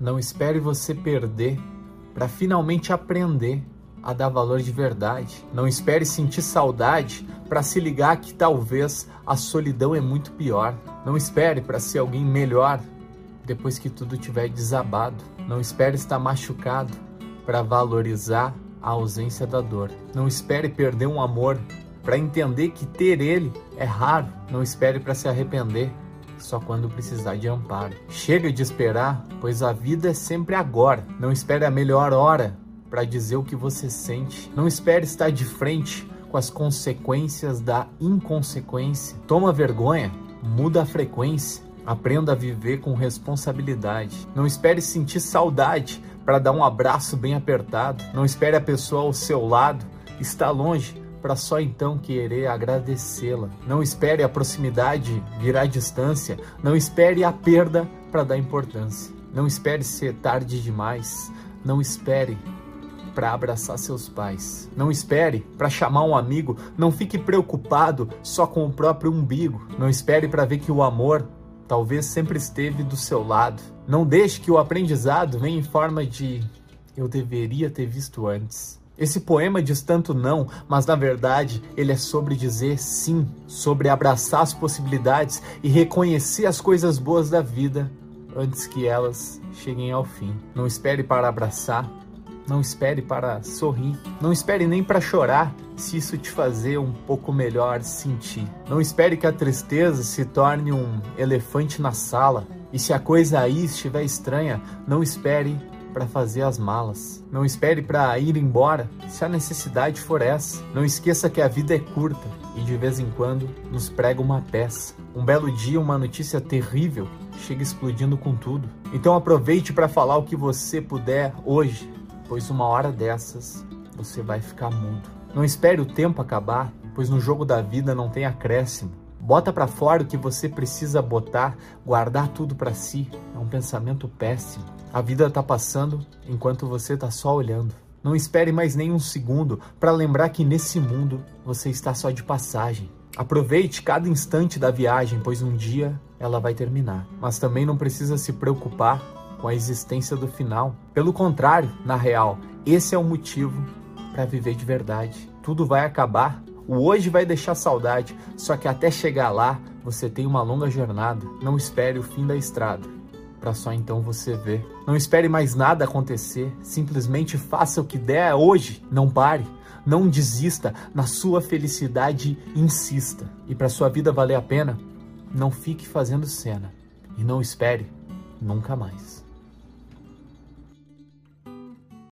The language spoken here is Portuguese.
Não espere você perder para finalmente aprender a dar valor de verdade. Não espere sentir saudade para se ligar que talvez a solidão é muito pior. Não espere para ser alguém melhor depois que tudo tiver desabado. Não espere estar machucado para valorizar a ausência da dor. Não espere perder um amor para entender que ter ele é raro. Não espere para se arrepender só quando precisar de amparo. Chega de esperar, pois a vida é sempre agora. Não espere a melhor hora para dizer o que você sente. Não espere estar de frente com as consequências da inconsequência. Toma vergonha, muda a frequência. Aprenda a viver com responsabilidade. Não espere sentir saudade para dar um abraço bem apertado. Não espere a pessoa ao seu lado estar longe para só então querer agradecê-la. Não espere a proximidade virar distância. Não espere a perda para dar importância. Não espere ser tarde demais. Não espere para abraçar seus pais. Não espere para chamar um amigo. Não fique preocupado só com o próprio umbigo. Não espere para ver que o amor talvez sempre esteve do seu lado. Não deixe que o aprendizado venha em forma de eu deveria ter visto antes. Esse poema diz tanto não, mas na verdade ele é sobre dizer sim, sobre abraçar as possibilidades e reconhecer as coisas boas da vida antes que elas cheguem ao fim. Não espere para abraçar, não espere para sorrir, não espere nem para chorar, se isso te fazer um pouco melhor sentir. Não espere que a tristeza se torne um elefante na sala. E se a coisa aí estiver estranha, não espere para fazer as malas. Não espere para ir embora, se a necessidade for essa. Não esqueça que a vida é curta e de vez em quando nos prega uma peça. Um belo dia, uma notícia terrível chega explodindo com tudo. Então aproveite para falar o que você puder hoje pois uma hora dessas você vai ficar mudo. Não espere o tempo acabar, pois no jogo da vida não tem acréscimo. Bota para fora o que você precisa botar, guardar tudo para si. É um pensamento péssimo. A vida tá passando enquanto você tá só olhando. Não espere mais nem um segundo para lembrar que nesse mundo você está só de passagem. Aproveite cada instante da viagem, pois um dia ela vai terminar. Mas também não precisa se preocupar com a existência do final. Pelo contrário, na real, esse é o motivo para viver de verdade. Tudo vai acabar, o hoje vai deixar saudade, só que até chegar lá você tem uma longa jornada. Não espere o fim da estrada, para só então você ver. Não espere mais nada acontecer, simplesmente faça o que der hoje. Não pare, não desista, na sua felicidade insista. E para sua vida valer a pena, não fique fazendo cena e não espere nunca mais.